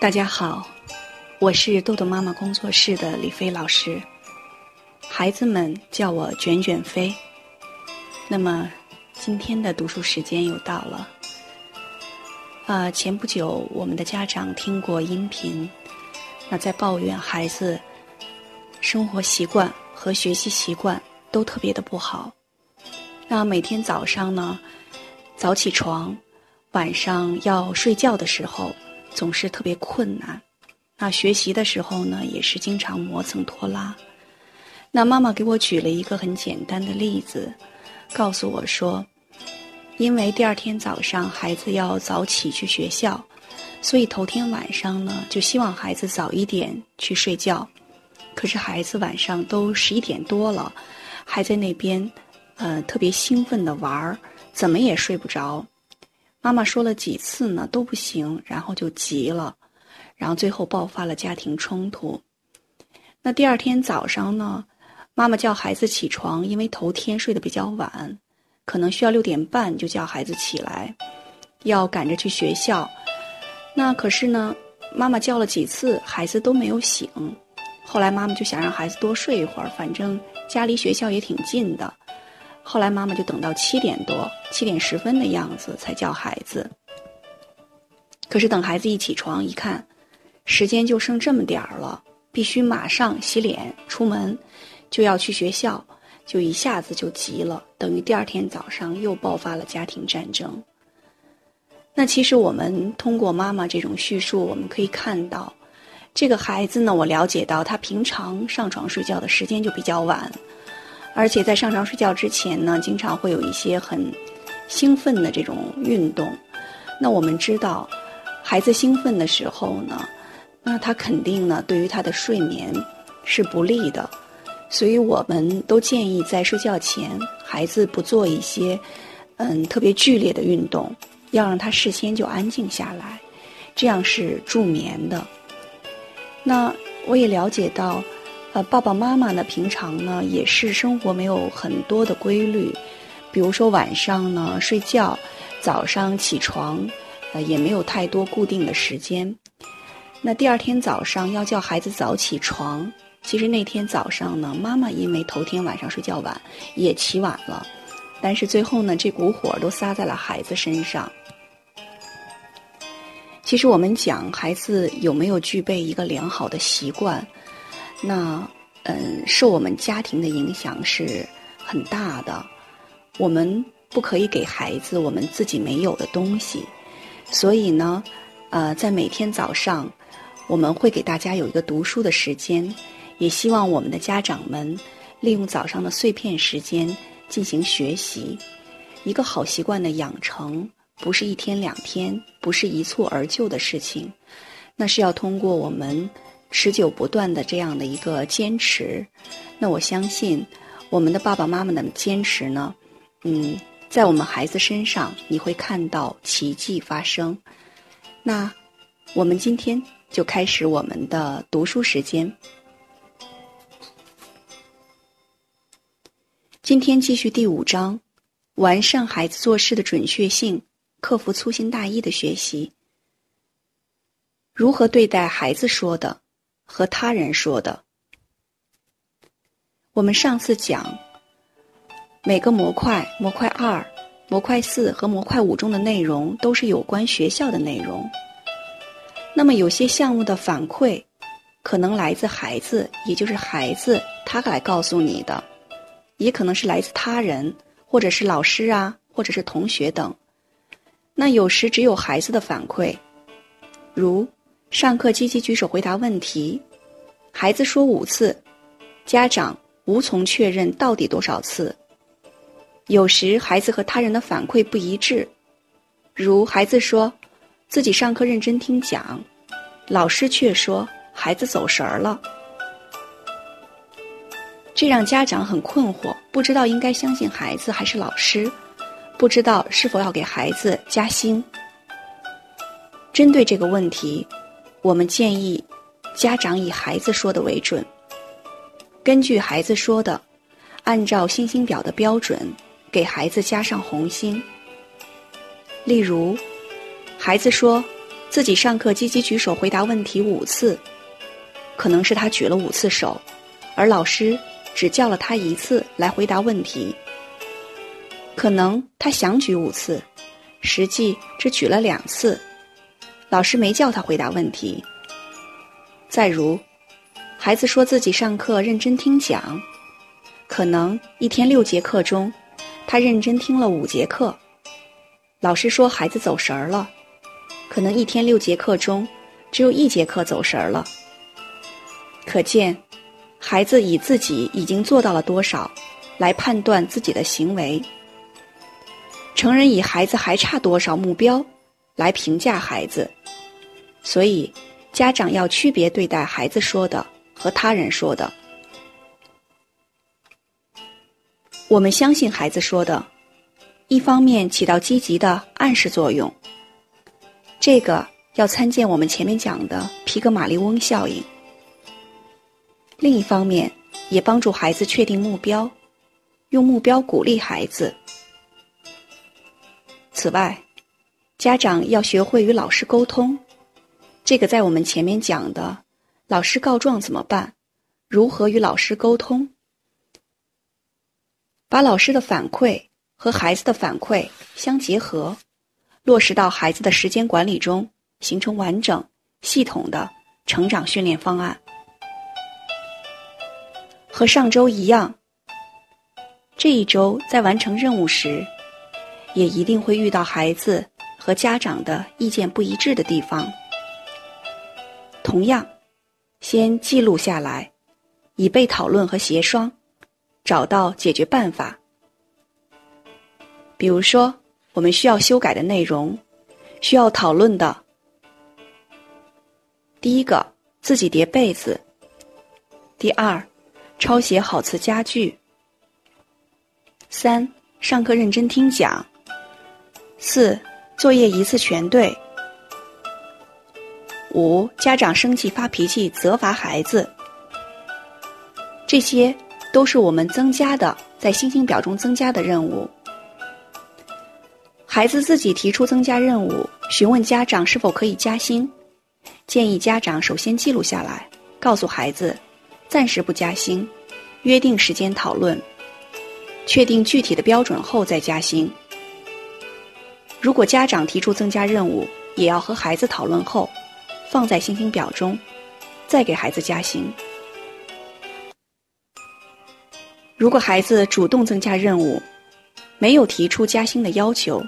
大家好，我是豆豆妈妈工作室的李飞老师，孩子们叫我卷卷飞。那么今天的读书时间又到了。啊，前不久我们的家长听过音频，那在抱怨孩子生活习惯和学习习惯都特别的不好。那每天早上呢，早起床，晚上要睡觉的时候。总是特别困难，那学习的时候呢，也是经常磨蹭拖拉。那妈妈给我举了一个很简单的例子，告诉我说，因为第二天早上孩子要早起去学校，所以头天晚上呢，就希望孩子早一点去睡觉。可是孩子晚上都十一点多了，还在那边，呃，特别兴奋的玩儿，怎么也睡不着。妈妈说了几次呢都不行，然后就急了，然后最后爆发了家庭冲突。那第二天早上呢，妈妈叫孩子起床，因为头天睡得比较晚，可能需要六点半就叫孩子起来，要赶着去学校。那可是呢，妈妈叫了几次，孩子都没有醒。后来妈妈就想让孩子多睡一会儿，反正家离学校也挺近的。后来妈妈就等到七点多、七点十分的样子才叫孩子。可是等孩子一起床一看，时间就剩这么点儿了，必须马上洗脸出门，就要去学校，就一下子就急了，等于第二天早上又爆发了家庭战争。那其实我们通过妈妈这种叙述，我们可以看到，这个孩子呢，我了解到他平常上床睡觉的时间就比较晚。而且在上床睡觉之前呢，经常会有一些很兴奋的这种运动。那我们知道，孩子兴奋的时候呢，那他肯定呢对于他的睡眠是不利的。所以我们都建议在睡觉前，孩子不做一些嗯特别剧烈的运动，要让他事先就安静下来，这样是助眠的。那我也了解到。呃，爸爸妈妈呢，平常呢也是生活没有很多的规律，比如说晚上呢睡觉，早上起床，呃也没有太多固定的时间。那第二天早上要叫孩子早起床，其实那天早上呢，妈妈因为头天晚上睡觉晚，也起晚了，但是最后呢，这股火都撒在了孩子身上。其实我们讲孩子有没有具备一个良好的习惯？那，嗯，受我们家庭的影响是很大的。我们不可以给孩子我们自己没有的东西，所以呢，呃，在每天早上，我们会给大家有一个读书的时间，也希望我们的家长们利用早上的碎片时间进行学习。一个好习惯的养成，不是一天两天，不是一蹴而就的事情，那是要通过我们。持久不断的这样的一个坚持，那我相信我们的爸爸妈妈的坚持呢，嗯，在我们孩子身上你会看到奇迹发生。那我们今天就开始我们的读书时间。今天继续第五章，完善孩子做事的准确性，克服粗心大意的学习。如何对待孩子说的？和他人说的。我们上次讲，每个模块、模块二、模块四和模块五中的内容都是有关学校的内容。那么有些项目的反馈，可能来自孩子，也就是孩子他来告诉你的，也可能是来自他人，或者是老师啊，或者是同学等。那有时只有孩子的反馈，如。上课积极举手回答问题，孩子说五次，家长无从确认到底多少次。有时孩子和他人的反馈不一致，如孩子说自己上课认真听讲，老师却说孩子走神儿了，这让家长很困惑，不知道应该相信孩子还是老师，不知道是否要给孩子加薪。针对这个问题。我们建议家长以孩子说的为准，根据孩子说的，按照星星表的标准给孩子加上红星。例如，孩子说自己上课积极举手回答问题五次，可能是他举了五次手，而老师只叫了他一次来回答问题。可能他想举五次，实际只举了两次，老师没叫他回答问题。再如，孩子说自己上课认真听讲，可能一天六节课中，他认真听了五节课，老师说孩子走神儿了。可能一天六节课中，只有一节课走神儿了。可见，孩子以自己已经做到了多少，来判断自己的行为；成人以孩子还差多少目标，来评价孩子。所以，家长要区别对待孩子说的和他人说的。我们相信孩子说的，一方面起到积极的暗示作用。这个要参见我们前面讲的皮格马利翁效应。另一方面，也帮助孩子确定目标，用目标鼓励孩子。此外，家长要学会与老师沟通。这个在我们前面讲的，老师告状怎么办？如何与老师沟通？把老师的反馈和孩子的反馈相结合。落实到孩子的时间管理中，形成完整、系统的成长训练方案。和上周一样，这一周在完成任务时，也一定会遇到孩子和家长的意见不一致的地方。同样，先记录下来，以备讨论和协商，找到解决办法。比如说。我们需要修改的内容，需要讨论的。第一个，自己叠被子；第二，抄写好词佳句；三，上课认真听讲；四，作业一次全对；五，家长生气发脾气责罚孩子。这些都是我们增加的，在星星表中增加的任务。孩子自己提出增加任务，询问家长是否可以加薪，建议家长首先记录下来，告诉孩子暂时不加薪，约定时间讨论，确定具体的标准后再加薪。如果家长提出增加任务，也要和孩子讨论后，放在星星表中，再给孩子加薪。如果孩子主动增加任务，没有提出加薪的要求。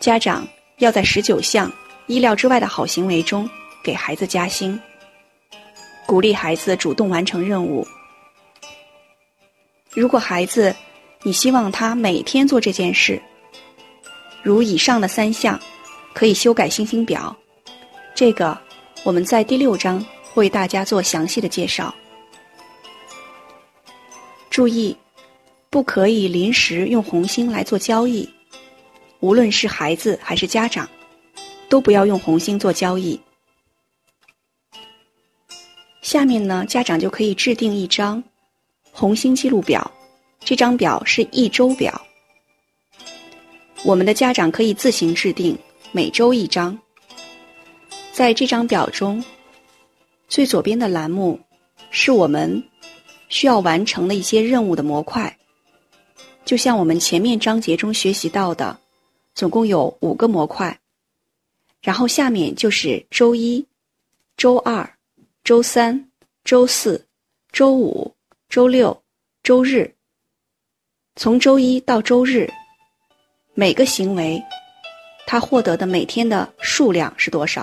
家长要在十九项意料之外的好行为中给孩子加薪，鼓励孩子主动完成任务。如果孩子你希望他每天做这件事，如以上的三项，可以修改星星表。这个我们在第六章为大家做详细的介绍。注意，不可以临时用红星来做交易。无论是孩子还是家长，都不要用红星做交易。下面呢，家长就可以制定一张红星记录表，这张表是一周表。我们的家长可以自行制定，每周一张。在这张表中，最左边的栏目是我们需要完成的一些任务的模块，就像我们前面章节中学习到的。总共有五个模块，然后下面就是周一、周二、周三、周四、周五、周六、周日。从周一到周日，每个行为，它获得的每天的数量是多少？